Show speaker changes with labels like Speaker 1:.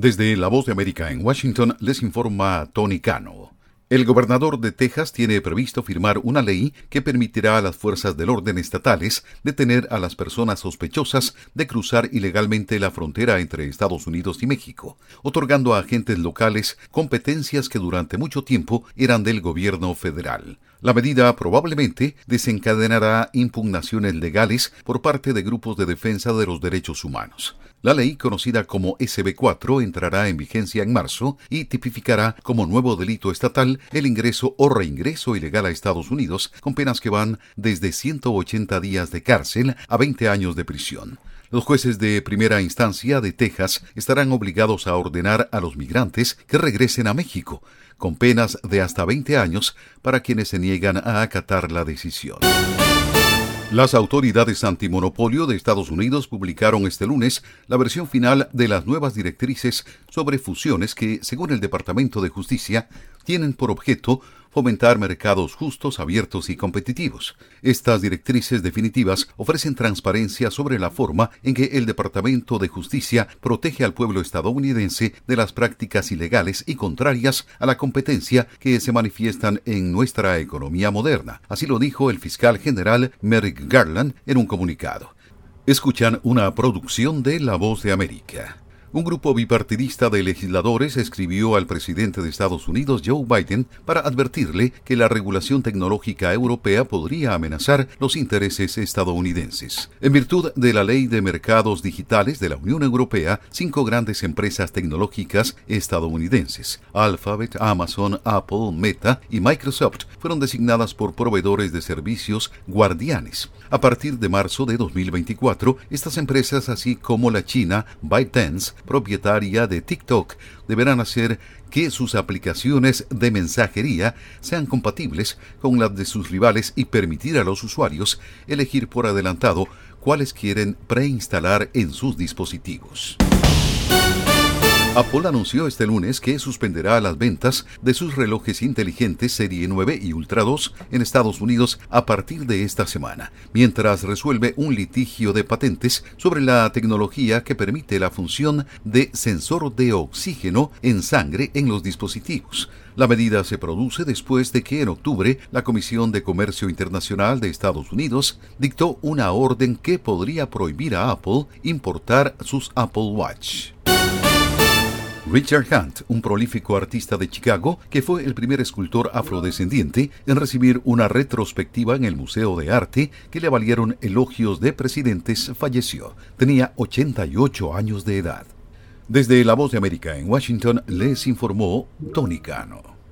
Speaker 1: Desde La Voz de América en Washington les informa Tony Cano. El gobernador de Texas tiene previsto firmar una ley que permitirá a las fuerzas del orden estatales detener a las personas sospechosas de cruzar ilegalmente la frontera entre Estados Unidos y México, otorgando a agentes locales competencias que durante mucho tiempo eran del gobierno federal. La medida probablemente desencadenará impugnaciones legales por parte de grupos de defensa de los derechos humanos. La ley, conocida como SB4, entrará en vigencia en marzo y tipificará como nuevo delito estatal el ingreso o reingreso ilegal a Estados Unidos, con penas que van desde 180 días de cárcel a 20 años de prisión. Los jueces de primera instancia de Texas estarán obligados a ordenar a los migrantes que regresen a México, con penas de hasta 20 años para quienes se niegan a acatar la decisión. Las autoridades antimonopolio de Estados Unidos publicaron este lunes la versión final de las nuevas directrices sobre fusiones que, según el Departamento de Justicia, tienen por objeto fomentar mercados justos, abiertos y competitivos. Estas directrices definitivas ofrecen transparencia sobre la forma en que el Departamento de Justicia protege al pueblo estadounidense de las prácticas ilegales y contrarias a la competencia que se manifiestan en nuestra economía moderna. Así lo dijo el fiscal general Merrick Garland en un comunicado. Escuchan una producción de La Voz de América. Un grupo bipartidista de legisladores escribió al presidente de Estados Unidos, Joe Biden, para advertirle que la regulación tecnológica europea podría amenazar los intereses estadounidenses. En virtud de la Ley de Mercados Digitales de la Unión Europea, cinco grandes empresas tecnológicas estadounidenses, Alphabet, Amazon, Apple, Meta y Microsoft, fueron designadas por proveedores de servicios guardianes. A partir de marzo de 2024, estas empresas, así como la China ByteDance, propietaria de TikTok, deberán hacer que sus aplicaciones de mensajería sean compatibles con las de sus rivales y permitir a los usuarios elegir por adelantado cuáles quieren preinstalar en sus dispositivos. Apple anunció este lunes que suspenderá las ventas de sus relojes inteligentes Serie 9 y Ultra 2 en Estados Unidos a partir de esta semana, mientras resuelve un litigio de patentes sobre la tecnología que permite la función de sensor de oxígeno en sangre en los dispositivos. La medida se produce después de que en octubre la Comisión de Comercio Internacional de Estados Unidos dictó una orden que podría prohibir a Apple importar sus Apple Watch. Richard Hunt, un prolífico artista de Chicago, que fue el primer escultor afrodescendiente en recibir una retrospectiva en el Museo de Arte que le valieron elogios de presidentes, falleció. Tenía 88 años de edad. Desde La Voz de América en Washington les informó Tony Cano.